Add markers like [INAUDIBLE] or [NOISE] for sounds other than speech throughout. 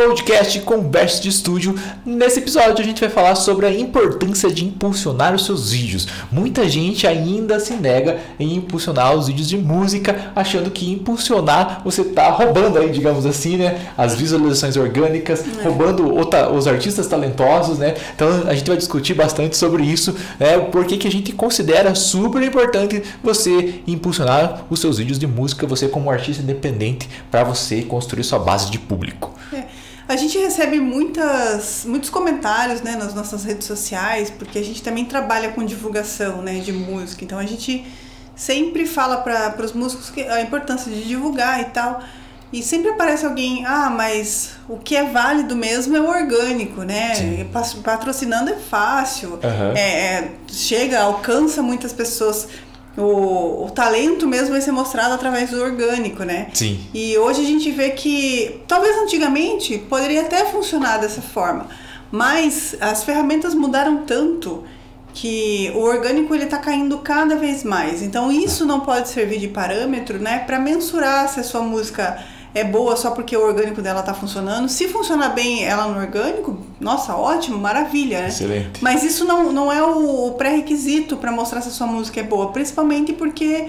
podcast Conversa de Estúdio. Nesse episódio a gente vai falar sobre a importância de impulsionar os seus vídeos. Muita gente ainda se nega em impulsionar os vídeos de música, achando que impulsionar você está roubando aí, digamos assim, né, as visualizações orgânicas, é. roubando os artistas talentosos, né? Então a gente vai discutir bastante sobre isso, né? Por que a gente considera super importante você impulsionar os seus vídeos de música, você como artista independente, para você construir sua base de público. É. A gente recebe muitas, muitos comentários né, nas nossas redes sociais, porque a gente também trabalha com divulgação né, de música. Então a gente sempre fala para os músicos que a importância de divulgar e tal. E sempre aparece alguém, ah, mas o que é válido mesmo é o orgânico, né? Sim. Patrocinando é fácil, uhum. é, chega, alcança muitas pessoas o, o talento mesmo vai ser mostrado através do orgânico, né? Sim. E hoje a gente vê que, talvez antigamente, poderia até funcionar dessa forma, mas as ferramentas mudaram tanto que o orgânico ele está caindo cada vez mais. Então isso não pode servir de parâmetro, né, para mensurar se a sua música é boa só porque o orgânico dela está funcionando. Se funcionar bem ela no orgânico, nossa, ótimo, maravilha, né? Excelente. Mas isso não, não é o pré-requisito para mostrar se a sua música é boa, principalmente porque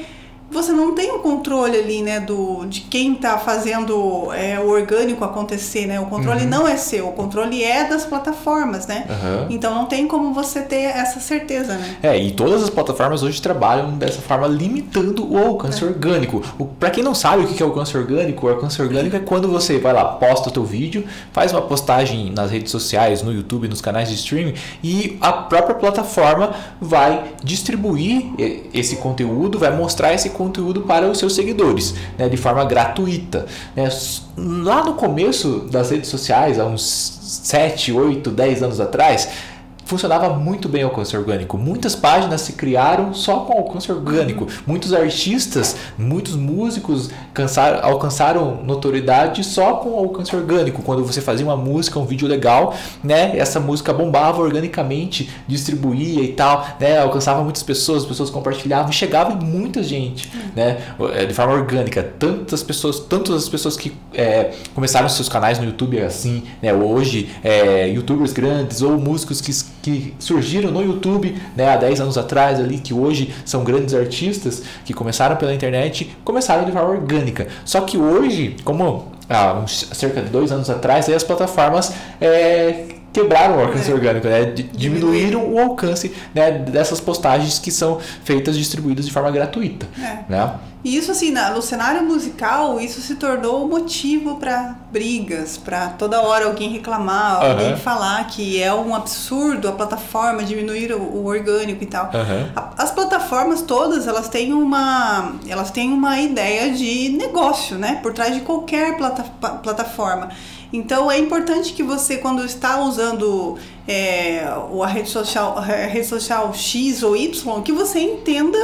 você não tem o controle ali, né, do, de quem está fazendo é, o orgânico acontecer, né? O controle uhum. não é seu, o controle é das plataformas, né? Uhum. Então não tem como você ter essa certeza, né? É, e todas as plataformas hoje trabalham dessa forma, limitando o alcance é. orgânico. Para quem não sabe o que é alcance orgânico, o alcance orgânico é quando você vai lá, posta o teu vídeo, faz uma postagem nas redes sociais, no YouTube, nos canais de streaming, e a própria plataforma vai distribuir esse conteúdo, vai mostrar esse conteúdo conteúdo para os seus seguidores, né, de forma gratuita. Né. Lá no começo das redes sociais, há uns 7, 8, 10 anos atrás, funcionava muito bem o alcance orgânico. Muitas páginas se criaram só com alcance orgânico. Muitos artistas, muitos músicos cansaram, alcançaram notoriedade só com alcance orgânico. Quando você fazia uma música, um vídeo legal, né, essa música bombava organicamente, distribuía e tal, né, alcançava muitas pessoas, as pessoas compartilhavam, chegava em muita gente, né, é, de forma orgânica. Tantas pessoas, tantas as pessoas que é, começaram seus canais no YouTube assim, né, hoje, é, youtubers grandes ou músicos que que surgiram no YouTube né, há 10 anos atrás, ali, que hoje são grandes artistas, que começaram pela internet, começaram de forma orgânica. Só que hoje, como há uns, cerca de dois anos atrás, aí as plataformas é, quebraram o alcance é. orgânico, né? diminuíram o alcance né, dessas postagens que são feitas distribuídas de forma gratuita. É. Né? E isso assim, no cenário musical, isso se tornou motivo para brigas, para toda hora alguém reclamar, uhum. alguém falar que é um absurdo a plataforma diminuir o, o orgânico e tal. Uhum. As plataformas todas, elas têm uma, elas têm uma ideia de negócio, né, por trás de qualquer plata, plataforma. Então é importante que você, quando está usando é, a, rede social, a rede social X ou Y, que você entenda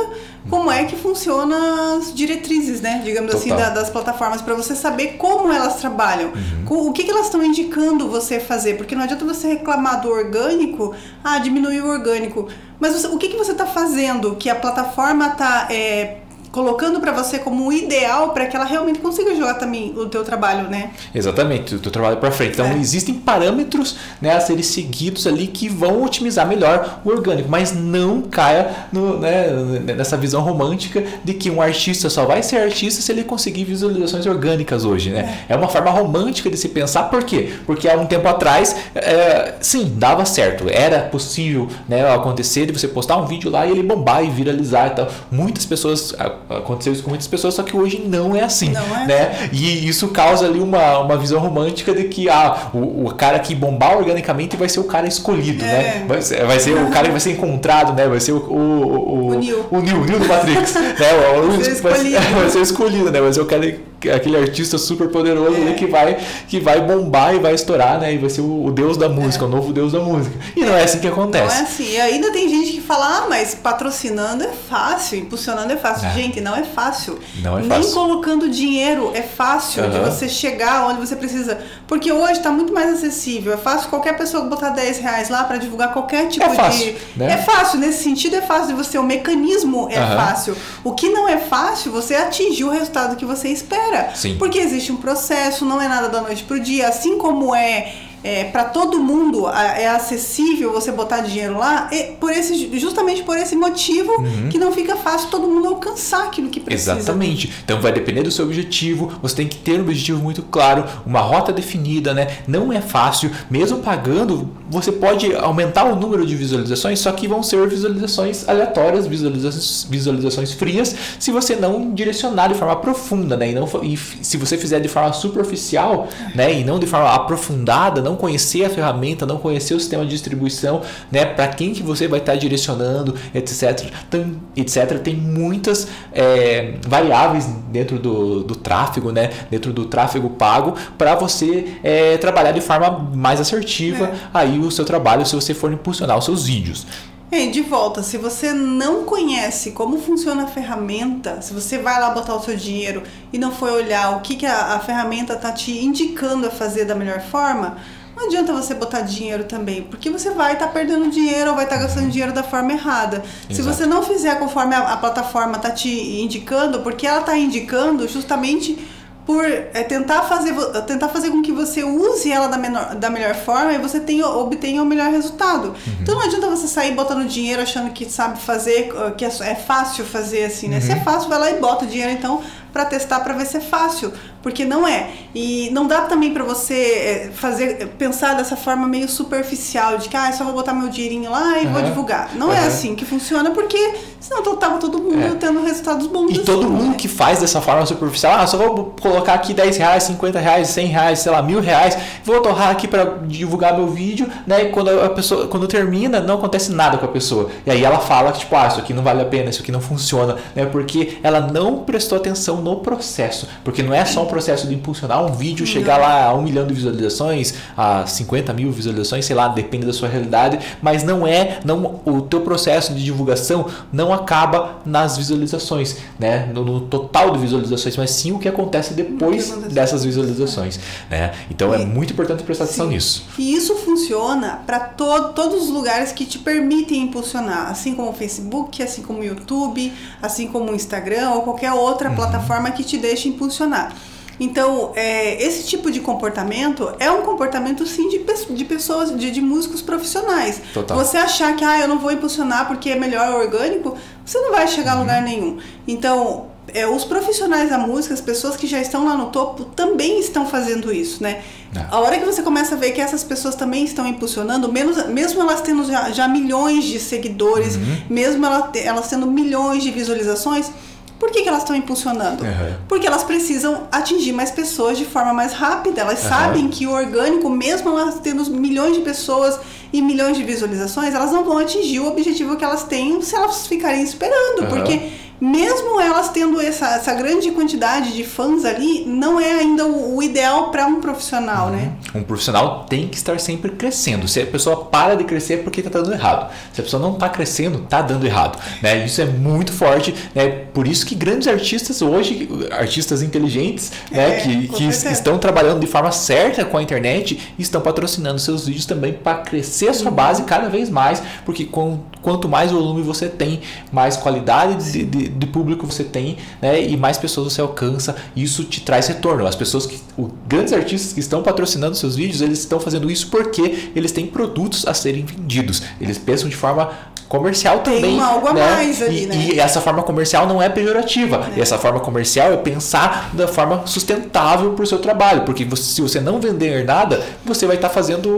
como é que funcionam as diretrizes, né? Digamos assim, Total. assim, da, das plataformas, para você saber como elas trabalham, uhum. o que, que elas estão indicando você fazer, porque não adianta você reclamar do orgânico, ah, diminuiu o orgânico. Mas você, o que, que você está fazendo que a plataforma está é, colocando para você como o ideal para que ela realmente consiga jogar também o teu trabalho, né? Exatamente, o teu trabalho para frente. Então é. existem parâmetros né, a serem seguidos ali que vão otimizar melhor o orgânico, mas não caia no, né, nessa visão romântica de que um artista só vai ser artista se ele conseguir visualizações orgânicas hoje, né? É, é uma forma romântica de se pensar, por quê? Porque há um tempo atrás, é, sim, dava certo, era possível né, acontecer de você postar um vídeo lá e ele bombar e viralizar e tal. Muitas pessoas Aconteceu isso com muitas pessoas, só que hoje não é assim. Não é né? Assim. E isso causa ali uma, uma visão romântica de que ah, o, o cara que bombar organicamente vai ser o cara escolhido, né? é. né? Vai ser, vai ser o [LAUGHS] cara que vai ser encontrado, né? Vai ser o, o, o, o Neil. O Neil, o Neil do Matrix. [LAUGHS] né? O, vai, ser vai, [LAUGHS] vai, ser escolhido, né? Vai ser o cara aquele artista super poderoso é. que vai que vai bombar e vai estourar, né? E vai ser o, o deus da música, é. o novo deus da música. E não é assim que acontece. Não é assim. E ainda tem gente que fala, ah, mas patrocinando é fácil, impulsionando é fácil. É. Gente, não é fácil. Não é Nem fácil. colocando dinheiro é fácil uhum. de você chegar onde você precisa. Porque hoje está muito mais acessível. É fácil qualquer pessoa botar 10 reais lá para divulgar qualquer tipo é fácil, de. Né? É fácil, nesse sentido é fácil de você. O mecanismo é uhum. fácil. O que não é fácil, você atingir o resultado que você espera. Sim. Porque existe um processo, não é nada da noite pro dia. Assim como é é, para todo mundo é acessível você botar dinheiro lá, por esse, justamente por esse motivo uhum. que não fica fácil todo mundo alcançar aquilo que precisa. Exatamente. Então vai depender do seu objetivo, você tem que ter um objetivo muito claro, uma rota definida, né? Não é fácil, mesmo pagando, você pode aumentar o número de visualizações, só que vão ser visualizações aleatórias, visualizações, visualizações frias, se você não direcionar de forma profunda, né? E, não, e se você fizer de forma superficial, né? E não de forma aprofundada, não conhecer a ferramenta, não conhecer o sistema de distribuição, né, para quem que você vai estar tá direcionando, etc. Tem, etc. Tem muitas é, variáveis dentro do, do tráfego, né, dentro do tráfego pago, para você é, trabalhar de forma mais assertiva é. aí o seu trabalho, se você for impulsionar os seus vídeos. É, de volta, se você não conhece como funciona a ferramenta, se você vai lá botar o seu dinheiro e não foi olhar o que, que a, a ferramenta está te indicando a fazer da melhor forma, não adianta você botar dinheiro também, porque você vai estar tá perdendo dinheiro ou vai estar tá gastando dinheiro da forma errada. Exato. Se você não fizer conforme a, a plataforma está te indicando, porque ela está indicando justamente por é, tentar, fazer, tentar fazer com que você use ela da, menor, da melhor forma e você tenha, obtenha o melhor resultado. Uhum. Então não adianta você sair botando dinheiro achando que sabe fazer, que é, é fácil fazer assim, né? Uhum. Se é uhum. fácil, vai lá e bota dinheiro então para testar para ver se é fácil porque não é. E não dá também para você é, fazer pensar dessa forma meio superficial de que ah, só vou botar meu dinheirinho lá e uhum. vou divulgar. Não uhum. é assim que funciona porque senão tava todo mundo é. tendo resultados bons. E todo mundo né? que faz dessa forma superficial, ah, só vou colocar aqui 10 reais, 50 reais, 100 reais, sei lá, mil reais, vou torrar aqui para divulgar meu vídeo, né? E quando a pessoa, quando termina, não acontece nada com a pessoa. E aí ela fala que tipo, ah, isso aqui não vale a pena, isso aqui não funciona, né? Porque ela não prestou atenção no processo, porque não é só um processo de impulsionar um vídeo, não. chegar lá a um milhão de visualizações, a 50 mil visualizações, sei lá, depende da sua realidade, mas não é, não o teu processo de divulgação não acaba nas visualizações, né? No, no total de visualizações, mas sim o que acontece depois que dessas visualizações, né? Então é e, é muito importante prestar sim. atenção nisso. E isso funciona para to todos os lugares que te permitem impulsionar, assim como o Facebook, assim como o YouTube, assim como o Instagram ou qualquer outra uhum. plataforma que te deixe impulsionar. Então, é, esse tipo de comportamento é um comportamento sim de, de pessoas, de, de músicos profissionais. Total. Você achar que ah, eu não vou impulsionar porque é melhor orgânico, você não vai chegar uhum. a lugar nenhum. Então, é, os profissionais da música, as pessoas que já estão lá no topo, também estão fazendo isso, né? É. A hora que você começa a ver que essas pessoas também estão impulsionando, menos, mesmo elas tendo já, já milhões de seguidores, uhum. mesmo elas, elas tendo milhões de visualizações, por que, que elas estão impulsionando? Uhum. Porque elas precisam atingir mais pessoas de forma mais rápida. Elas uhum. sabem que o orgânico, mesmo elas tendo milhões de pessoas e milhões de visualizações, elas não vão atingir o objetivo que elas têm se elas ficarem esperando. Uhum. Porque mesmo elas tendo essa, essa grande quantidade de fãs ali, não é ainda o, o ideal para um profissional, né? uhum. né? Um profissional tem que estar sempre crescendo. Se a pessoa para de crescer é porque está dando errado. Se a pessoa não está crescendo, está dando errado. Né? Isso é muito forte. Né? Por isso que grandes artistas hoje, artistas inteligentes, né? É, que, que estão trabalhando de forma certa com a internet, estão patrocinando seus vídeos também para crescer a sua uhum. base cada vez mais, porque com, quanto mais volume você tem, mais qualidade de, de de, público você tem, né? E mais pessoas você alcança, isso te traz retorno. As pessoas que, os grandes artistas que estão patrocinando seus vídeos, eles estão fazendo isso porque eles têm produtos a serem vendidos. Eles pensam de forma comercial Tem também. Tem algo a né? mais ali, e, né? E essa forma comercial não é pejorativa. É. E essa forma comercial é pensar da forma sustentável para o seu trabalho. Porque você, se você não vender nada, você vai estar tá fazendo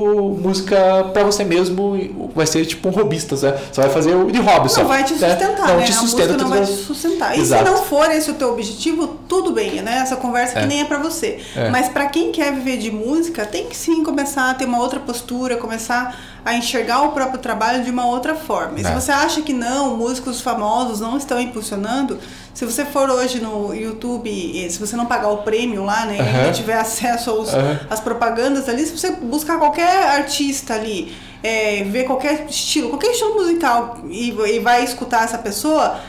música para você mesmo. Vai ser tipo um robista, né? Você vai fazer de hobby não só. Não vai te né? sustentar, né? Não te sustenta. não vai te sustentar. E Exato. se não for esse o teu objetivo, tudo bem, né? Essa conversa é. que nem é para você. É. Mas para quem quer viver de música, tem que sim começar a ter uma outra postura, começar a enxergar o próprio trabalho de uma outra forma. E se é. você acha que não, músicos famosos não estão impulsionando, se você for hoje no YouTube, se você não pagar o prêmio lá, né, uhum. e tiver acesso aos, uhum. às propagandas ali, se você buscar qualquer artista ali, é, ver qualquer estilo, qualquer estilo musical e, e vai escutar essa pessoa,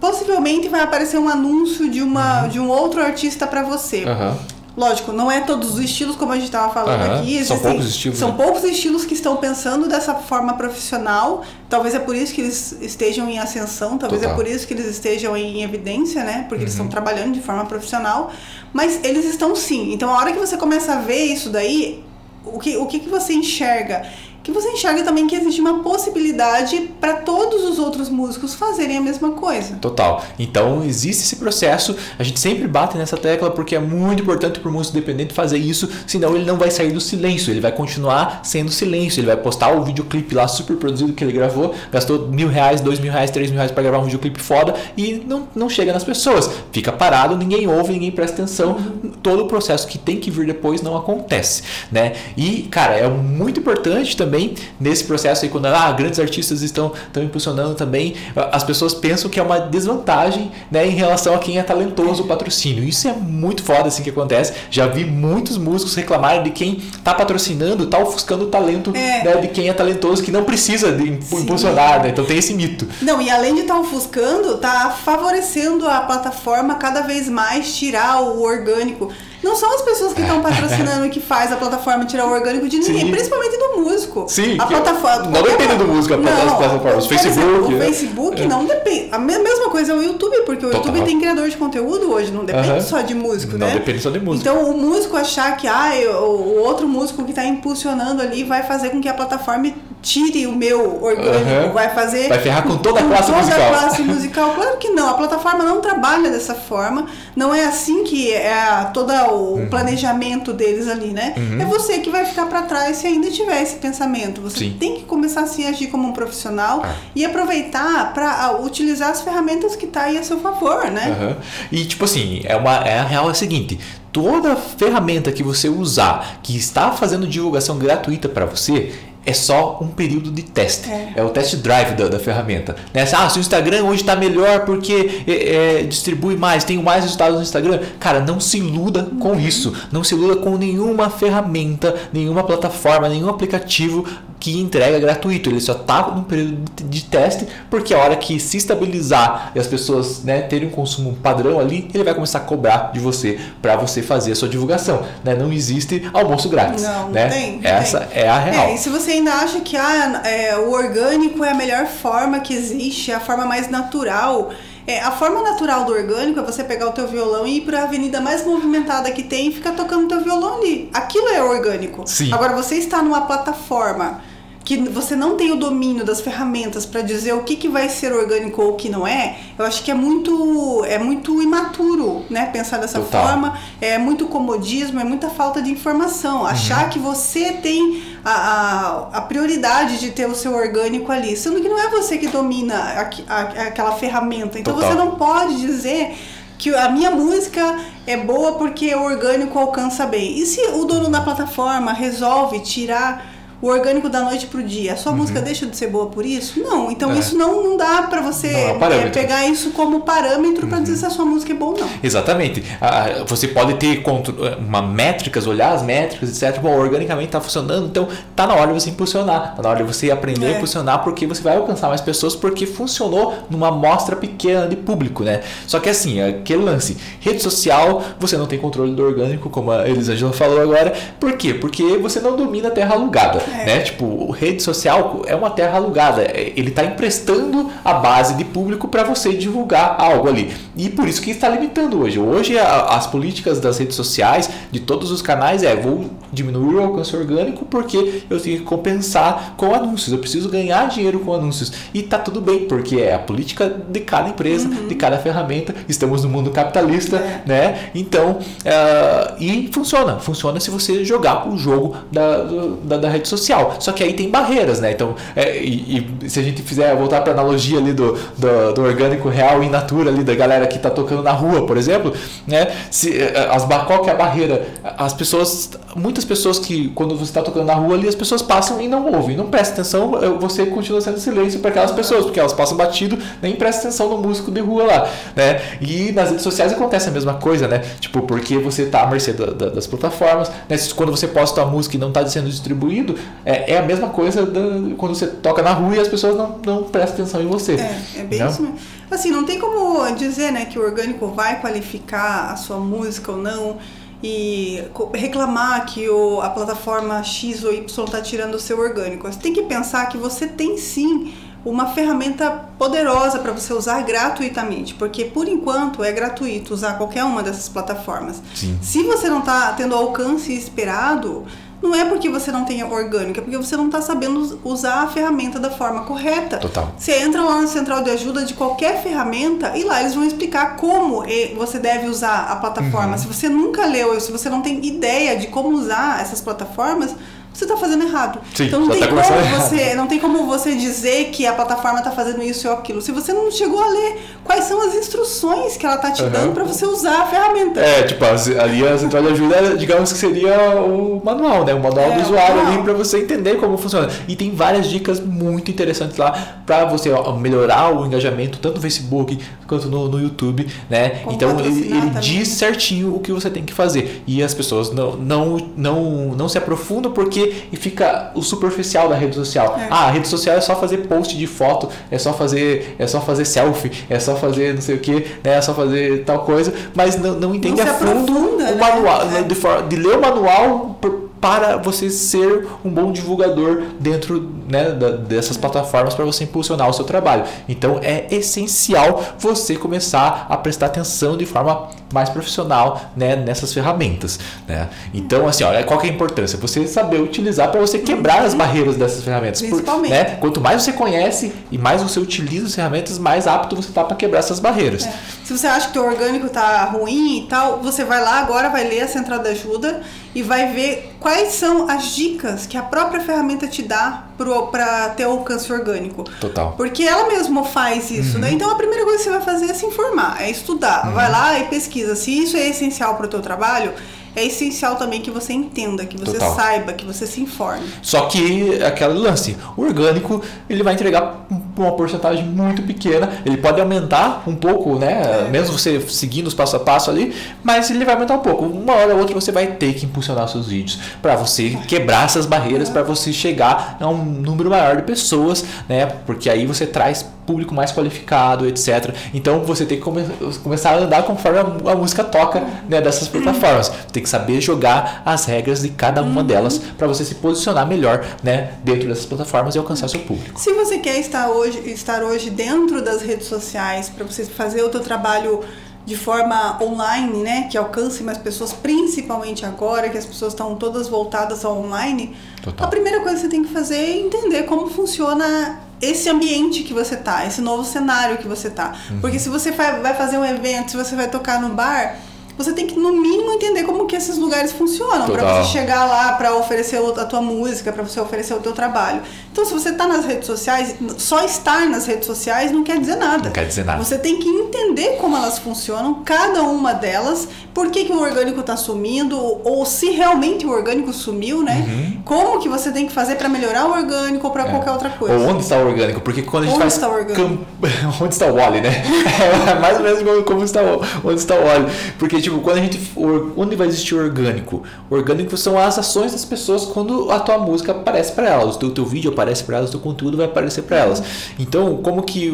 possivelmente vai aparecer um anúncio de uma uhum. de um outro artista para você. Uhum Lógico, não é todos os estilos como a gente estava falando Aham, aqui. são existem- poucos estilos, São né? poucos estilos que estão pensando dessa forma profissional. Talvez é por isso que eles estejam em ascensão, talvez Total. é por isso que eles estejam em evidência, né? Porque eles Uhum. estão trabalhando de forma profissional. Mas eles estão sim. Então a hora que você começa a ver isso daí, o que, o que, que você enxerga? Que você enxerga também que existe uma possibilidade para todos os outros músicos fazerem a mesma coisa. Total. Então existe esse processo. A gente sempre bate nessa tecla porque é muito importante para o músico independente fazer isso, senão ele não vai sair do silêncio. Ele vai continuar sendo silêncio. Ele vai postar o videoclipe lá super produzido que ele gravou, gastou mil reais, dois mil reais, três mil reais para gravar um videoclipe foda e não, não chega nas pessoas. Fica parado, ninguém ouve, ninguém presta atenção. Todo o processo que tem que vir depois não acontece, né? E cara, é muito importante também nesse processo aí quando ah, grandes artistas estão estão impulsionando também, as pessoas pensam que é uma desvantagem, né, em relação a quem é talentoso o patrocínio. Isso é muito foda assim que acontece. Já vi muitos músicos reclamarem de quem tá patrocinando, tá ofuscando o talento É. né, de quem é talentoso que não precisa de impulsionar, né? Então tem esse mito. Não, e além de estar ofuscando, tá favorecendo a plataforma cada vez mais tirar o orgânico. Não são as pessoas que estão patrocinando que faz a plataforma tirar o orgânico de ninguém, Sim. principalmente do músico. Sim, a plataforma. não depende do músico, a Não, plataforma, exemplo, Facebook, O né? Facebook É. não depende. A me- mesma coisa é o YouTube, porque o Total. YouTube tem criador de conteúdo hoje, não depende só de músico, Não né? depende só de música. Então o músico achar que ah, o outro músico que está impulsionando ali vai fazer com que a plataforma tire o meu orgânico, Aham. vai fazer Vai ferrar com toda a classe toda musical. a classe musical. Claro que não, a plataforma não trabalha dessa forma, não é assim que é todo o Uhum. planejamento deles ali, né? É você que vai ficar para trás se ainda tiver esse pensamento. Você Sim. tem que começar assim a agir como um profissional Ah. e aproveitar para utilizar as ferramentas que tá aí a seu favor, né? E tipo assim, é uma é a real é a seguinte, toda ferramenta que você usar que está fazendo divulgação gratuita para você é só um período de teste. É. É, o test drive da, da ferramenta. Né? Ah, se o Instagram hoje está melhor porque é, é, distribui mais, tenho mais resultados no Instagram. Cara, não se iluda com isso. Não se iluda com nenhuma ferramenta, nenhuma plataforma, nenhum aplicativo que entrega gratuito. Ele só está num período de, teste, porque a hora que se estabilizar e as pessoas né, terem um consumo padrão ali, ele vai começar a cobrar de você para você fazer a sua divulgação. Né? Não existe almoço grátis. Não, não né? tem. não Essa tem. é a real. É, e se você ainda acha que ah, é, o orgânico é a melhor forma que existe, é a forma mais natural. É, a forma natural do orgânico é você pegar o teu violão e ir para a avenida mais movimentada que tem e ficar tocando o teu violão ali. Aquilo é orgânico. Sim. Agora, você está numa plataforma que você não tem o domínio das ferramentas para dizer o que, que vai ser orgânico ou o que não é, eu acho que é muito é muito imaturo, né? Pensar dessa Total. forma, é muito comodismo, é muita falta de informação. Achar que você tem a, a, a prioridade de ter o seu orgânico ali, sendo que não é você que domina aqui- a- aquela ferramenta. Então Total. você não pode dizer que a minha música é boa porque o orgânico alcança bem. E se o dono da plataforma resolve tirar o orgânico da noite pro dia, a sua música deixa de ser boa por isso? Não. Então Uhum. É. isso não, não dá pra você Não é é, pegar isso como parâmetro pra dizer se a sua música é boa ou não. Exatamente. Ah, Você pode ter uma métricas, olhar as métricas, etc. Bom, organicamente está funcionando, então tá na hora de você impulsionar, tá na hora de você aprender a É. impulsionar, porque você vai alcançar mais pessoas, porque funcionou numa amostra pequena de público, né? Só que assim, aquele lance, rede social, você não tem controle do orgânico, como a Elisângela falou agora. Por quê? Porque você não domina a terra alugada, É. né? Tipo, rede social é uma terra alugada, É, ele está emprestando a base de público para você divulgar algo ali. E por isso que está limitando hoje. Hoje a- as políticas das redes sociais, de todos os canais, é vou diminuir o alcance orgânico porque eu tenho que compensar com anúncios. Eu preciso ganhar dinheiro com anúncios. E tá tudo bem, porque é a política de cada empresa, de cada ferramenta. Estamos no mundo capitalista, É. né? Então, ah, e funciona. Funciona se você jogar o jogo da, da, da rede social. Só que aí tem barreiras, né? Então, é, e, e se a gente fizer voltar para analogia ali do, do, do orgânico real in natura ali da galera que tá tocando na rua, por exemplo, né? Se, eh, as, ba- qual que é a barreira? As pessoas, muitas pessoas que quando você está tocando na rua ali, as pessoas passam e não ouvem, não presta atenção, você continua sendo silêncio para aquelas pessoas, porque elas passam batido, nem presta atenção no músico de rua lá, né? E nas redes sociais acontece a mesma coisa, né? Tipo, porque você tá à mercê da- da- das plataformas, né? Quando você posta a música e não está sendo distribuído, é, é a mesma coisa da- quando você toca na rua e as pessoas não, não prestam atenção em você. É, é bem Não? isso mesmo. Assim, não tem como dizer, né, que o orgânico vai qualificar a sua música ou não. e reclamar que o, a plataforma X ou Y está tirando o seu orgânico. Você tem que pensar que você tem sim uma ferramenta poderosa para você usar gratuitamente, porque por enquanto é gratuito usar qualquer uma dessas plataformas. Sim. Se você não está tendo o alcance esperado, não é porque você não tem orgânico, é porque você não está sabendo usar a ferramenta da forma correta. Total. Você entra lá na central de ajuda de qualquer ferramenta e lá eles vão explicar como você deve usar a plataforma. Uhum. Se você nunca leu, se você não tem ideia de como usar essas plataformas, você está fazendo errado. Sim, então não tem, tá como você, não tem como você dizer que a plataforma está fazendo isso ou aquilo. Se você não chegou a ler quais são as instruções que ela está te uhum. dando para você usar a ferramenta. É, tipo, ali a central de ajuda, digamos que seria o manual, né? O manual é, do usuário ali para você entender como funciona. E tem várias dicas muito interessantes lá para você ó, melhorar o engajamento tanto no Facebook quanto no, no YouTube, né? Como então ele, ele diz certinho o que você tem que fazer. E as pessoas não, não, não, não se aprofundam porque e fica o superficial da rede social. É. Ah, a rede social é só fazer post de foto, é só fazer, é só fazer selfie, é só fazer não sei o que, né? é só fazer tal coisa, mas não, não entende não a fundo o né? manual, né? de, de, ler o manual para você ser um bom divulgador dentro né, da, dessas plataformas para você impulsionar o seu trabalho. Então é essencial você começar a prestar atenção de forma mais profissional né, nessas ferramentas. Né? Então, assim, olha, qual que é a importância? Você saber utilizar para você quebrar as barreiras dessas ferramentas. Principalmente. Por, né? Quanto mais você conhece e mais você utiliza as ferramentas, mais apto você está para quebrar essas barreiras. É. Se você acha que o orgânico está ruim e tal, você vai lá agora, vai ler a central de ajuda e vai ver quais são as dicas que a própria ferramenta te dá para ter alcance orgânico. Total. Porque ela mesma faz isso, uhum. né? Então a primeira coisa que você vai fazer é se informar, é estudar. Uhum. Vai lá e pesquisa. Se isso é essencial para o teu trabalho, é essencial também que você entenda, que você Total. saiba, que você se informe. Só que aquele lance, o orgânico, ele vai entregar uma porcentagem muito pequena, ele pode aumentar um pouco, né? É. Mesmo você seguindo os passo a passo ali, mas ele vai aumentar um pouco. Uma hora ou outra você vai ter que impulsionar seus vídeos para você quebrar essas barreiras, para você chegar a um número maior de pessoas, né? Porque aí você traz público mais qualificado, etc. Então você tem que come começar a andar conforme a, a música toca né, dessas plataformas. Tem que saber jogar as regras de cada uma delas para você se posicionar melhor né, dentro dessas plataformas e alcançar seu público. Se você quer estar hoje, estar hoje dentro das redes sociais para você fazer o teu trabalho de forma online, né, que alcance mais pessoas, principalmente agora que as pessoas estão todas voltadas ao online, Total. a primeira coisa que você tem que fazer é entender como funciona esse ambiente que você tá, esse novo cenário que você tá. Uhum. Porque se você vai fazer um evento, se você vai tocar no bar, você tem que no mínimo entender como que esses lugares funcionam para você chegar lá para oferecer a tua música, para você oferecer o teu trabalho. Então, se você está nas redes sociais, só estar nas redes sociais não quer dizer nada. Não quer dizer nada. Você tem que entender como elas funcionam, cada uma delas, por que, que o orgânico está sumindo, ou se realmente o orgânico sumiu, né? Uhum. Como que você tem que fazer para melhorar o orgânico ou para é. qualquer outra coisa. Ou onde está o orgânico? Porque quando a gente onde faz. Está o orgânico? [LAUGHS] onde está o óleo, né? é mais ou menos como está o... onde está o óleo. Porque, tipo, quando a gente. Onde vai existir o orgânico? O orgânico são as ações das pessoas quando a tua música aparece para elas, o teu, teu vídeo aparece aparece para elas, o conteúdo vai aparecer para elas. Então, como que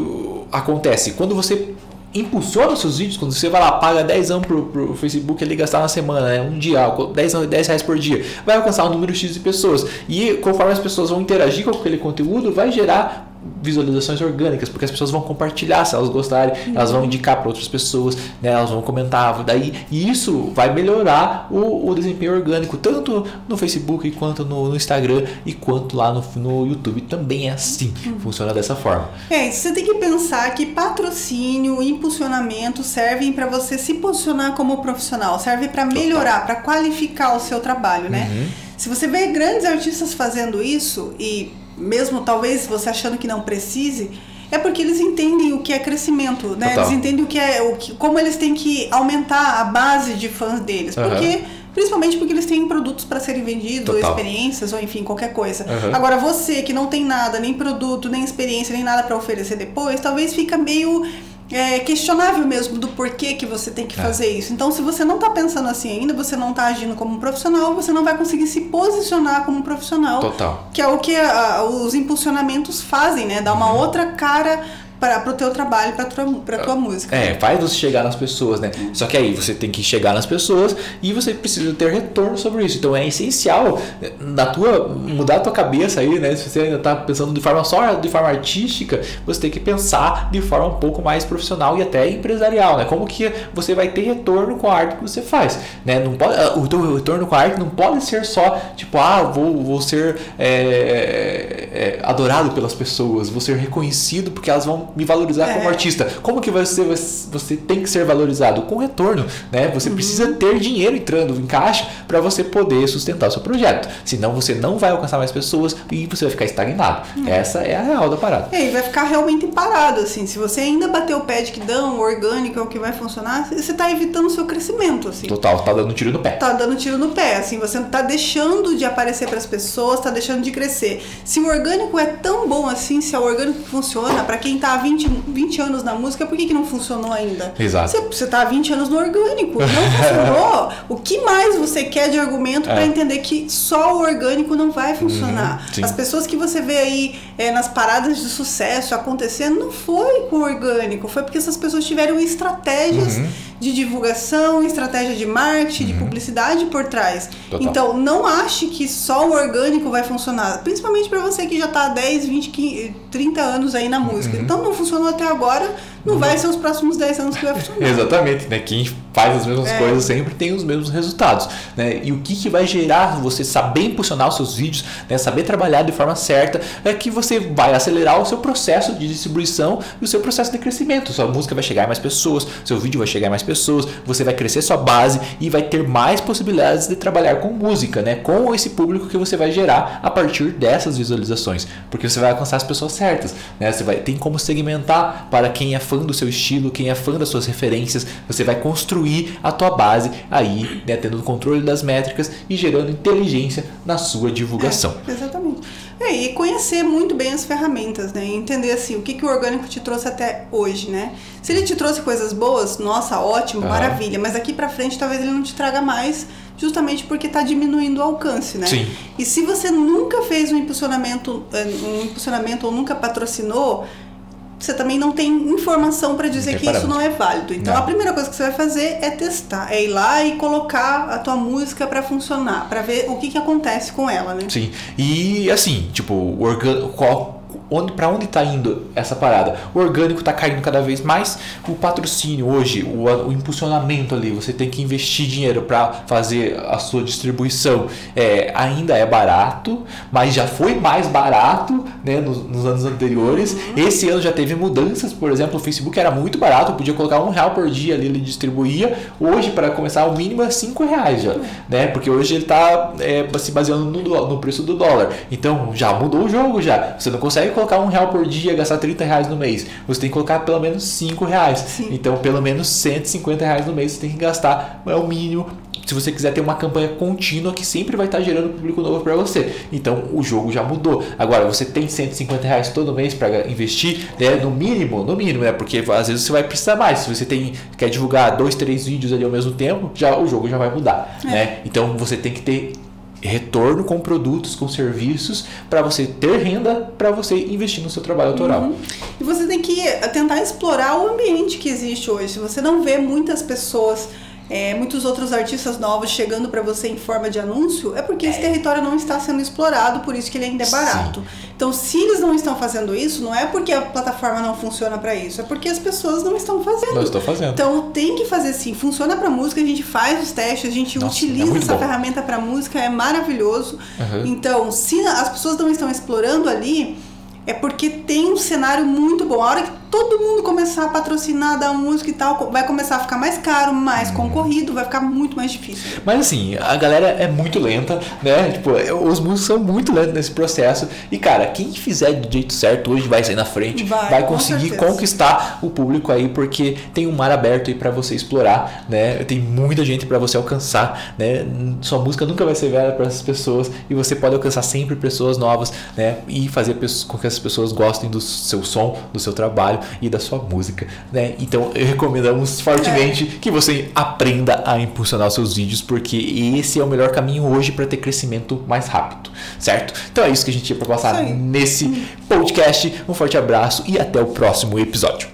acontece? Quando você impulsiona os seus vídeos, quando você vai lá, paga 10 anos pro, pro Facebook ali gastar na semana, né? um dia, 10, 10 reais por dia, vai alcançar um número X de pessoas. E conforme as pessoas vão interagir com aquele conteúdo, vai gerar visualizações orgânicas, porque as pessoas vão compartilhar se elas gostarem, uhum. elas vão indicar para outras pessoas, né, elas vão comentar, daí e isso vai melhorar o, o desempenho orgânico tanto no Facebook quanto no, no Instagram e quanto lá no, no YouTube também é assim, uhum. funciona dessa forma. É, você tem que pensar que patrocínio, impulsionamento servem para você se posicionar como profissional, serve para melhorar, para qualificar o seu trabalho, né? Uhum. Se você vê grandes artistas fazendo isso e mesmo talvez você achando que não precise, é porque eles entendem o que é crescimento, né? Total. Eles entendem o que é o que, como eles têm que aumentar a base de fãs deles, uhum. porque principalmente porque eles têm produtos para serem vendidos, Total. ou experiências, ou enfim, qualquer coisa. Uhum. Agora você que não tem nada, nem produto, nem experiência, nem nada para oferecer depois, talvez fica meio é, questionável mesmo do porquê que você tem que é. fazer isso. Então, se você não está pensando assim ainda, você não está agindo como um profissional, você não vai conseguir se posicionar como um profissional. Total. Que é o que a, os impulsionamentos fazem, né? Dar uma uhum. outra cara para o teu trabalho, para tua, pra tua música. É, faz você chegar nas pessoas, né? Só que aí você tem que chegar nas pessoas e você precisa ter retorno sobre isso. Então é essencial na tua mudar a tua cabeça aí, né? Se você ainda está pensando de forma só de forma artística, você tem que pensar de forma um pouco mais profissional e até empresarial, né? Como que você vai ter retorno com a arte que você faz, né? Não pode, o teu retorno com a arte não pode ser só tipo, ah, vou, vou ser é, é, adorado pelas pessoas, vou ser reconhecido porque elas vão me valorizar é. como artista. Como que você, você tem que ser valorizado? Com retorno, né? Você uhum. precisa ter dinheiro entrando em caixa para você poder sustentar o seu projeto. Senão você não vai alcançar mais pessoas e você vai ficar estagnado. Uhum. Essa é a real da parada. É, e vai ficar realmente parado, assim. Se você ainda bater o pé de que dão, orgânico é o que vai funcionar, você está evitando o seu crescimento, assim. Total, tá dando tiro no pé. Tá dando tiro no pé, assim. Você tá deixando de aparecer para as pessoas, tá deixando de crescer. Se o orgânico é tão bom assim, se é o orgânico que funciona, para quem tá há 20, 20 anos na música, por que, que não funcionou ainda? Exato. Você, você tá há 20 anos no orgânico, não funcionou. [LAUGHS] o que mais você quer de argumento é. para entender que só o orgânico não vai funcionar? Uhum, As pessoas que você vê aí é, nas paradas de sucesso acontecendo não foi com orgânico, foi porque essas pessoas tiveram estratégias uhum. De divulgação, estratégia de marketing, uhum. de publicidade por trás. Total. Então, não ache que só o orgânico vai funcionar, principalmente para você que já está há 10, 20, 15, 30 anos aí na música. Uhum. Então, não funcionou até agora não vai ser os próximos 10 anos que vai [LAUGHS] funcionar. Exatamente, né? Quem faz as mesmas é. coisas sempre tem os mesmos resultados, né? E o que, que vai gerar você saber impulsionar os seus vídeos, né? saber trabalhar de forma certa, é que você vai acelerar o seu processo de distribuição e o seu processo de crescimento. Sua música vai chegar a mais pessoas, seu vídeo vai chegar a mais pessoas, você vai crescer sua base e vai ter mais possibilidades de trabalhar com música, né? Com esse público que você vai gerar a partir dessas visualizações, porque você vai alcançar as pessoas certas, né? Você vai tem como segmentar para quem é fã fã do seu estilo, quem é fã das suas referências, você vai construir a tua base aí, né, tendo o controle das métricas e gerando inteligência na sua divulgação. É, exatamente. É, e conhecer muito bem as ferramentas, né? Entender assim, o que, que o orgânico te trouxe até hoje, né? Se ele te trouxe coisas boas, nossa, ótimo, uhum. maravilha. Mas daqui para frente talvez ele não te traga mais, justamente porque está diminuindo o alcance, né? Sim. E se você nunca fez um impulsionamento, eh, um impulsionamento ou nunca patrocinou, você também não tem informação para dizer que isso não é válido. Então não. a primeira coisa que você vai fazer é testar, é ir lá e colocar a tua música para funcionar, para ver o que, que acontece com ela, né? Sim. E assim, tipo, organ... qual onde para onde está indo essa parada? O orgânico está caindo cada vez mais. O patrocínio hoje, o, o impulsionamento ali, você tem que investir dinheiro para fazer a sua distribuição. É, ainda é barato, mas já foi mais barato né, nos, nos anos anteriores. Uhum. Esse ano já teve mudanças. Por exemplo, o Facebook era muito barato, podia colocar um real por dia ali, ele distribuía. Hoje, para começar, o mínimo é cinco reais já, né? Porque hoje ele está é, se baseando no, no preço do dólar. Então já mudou o jogo já. Você não consegue colocar um real por dia, gastar 30 reais no mês. Você tem que colocar pelo menos 5 reais. Sim. Então, pelo menos 150 reais no mês você tem que gastar. É o mínimo se você quiser ter uma campanha contínua que sempre vai estar gerando público novo para você. Então o jogo já mudou. Agora você tem 150 reais todo mês para investir, né? No mínimo, no mínimo, né? Porque às vezes você vai precisar mais. Se você tem quer divulgar dois, três vídeos ali ao mesmo tempo, já o jogo já vai mudar, é. né? Então você tem que ter retorno com produtos, com serviços, para você ter renda, para você investir no seu trabalho autoral. Uhum. E você tem que tentar explorar o ambiente que existe hoje. Você não vê muitas pessoas é, muitos outros artistas novos chegando para você em forma de anúncio, é porque esse é. território não está sendo explorado, por isso que ele ainda é barato. Sim. Então, se eles não estão fazendo isso, não é porque a plataforma não funciona para isso, é porque as pessoas não estão fazendo. Não estão fazendo. Então, tem que fazer sim. Funciona para música, a gente faz os testes, a gente Nossa, é utiliza é essa bom. ferramenta para música, é maravilhoso. Uhum. Então, se as pessoas não estão explorando ali, é porque tem um cenário muito bom. A hora que todo mundo começar a patrocinar da música e tal, vai começar a ficar mais caro, mais hum. concorrido, vai ficar muito mais difícil. Mas assim, a galera é muito lenta, né? Tipo, os músicos são muito lentos nesse processo. E cara, quem fizer do jeito certo hoje vai sair na frente, vai, vai conseguir conquistar o público aí, porque tem um mar aberto aí para você explorar, né? Tem muita gente para você alcançar, né? Sua música nunca vai ser velha para essas pessoas e você pode alcançar sempre pessoas novas, né? E fazer com que as pessoas gostem do seu som, do seu trabalho e da sua música, né? Então, recomendamos fortemente é. que você aprenda a impulsionar os seus vídeos, porque esse é o melhor caminho hoje para ter crescimento mais rápido, certo? Então é isso que a gente tinha para passar nesse podcast. Um forte abraço e até o próximo episódio.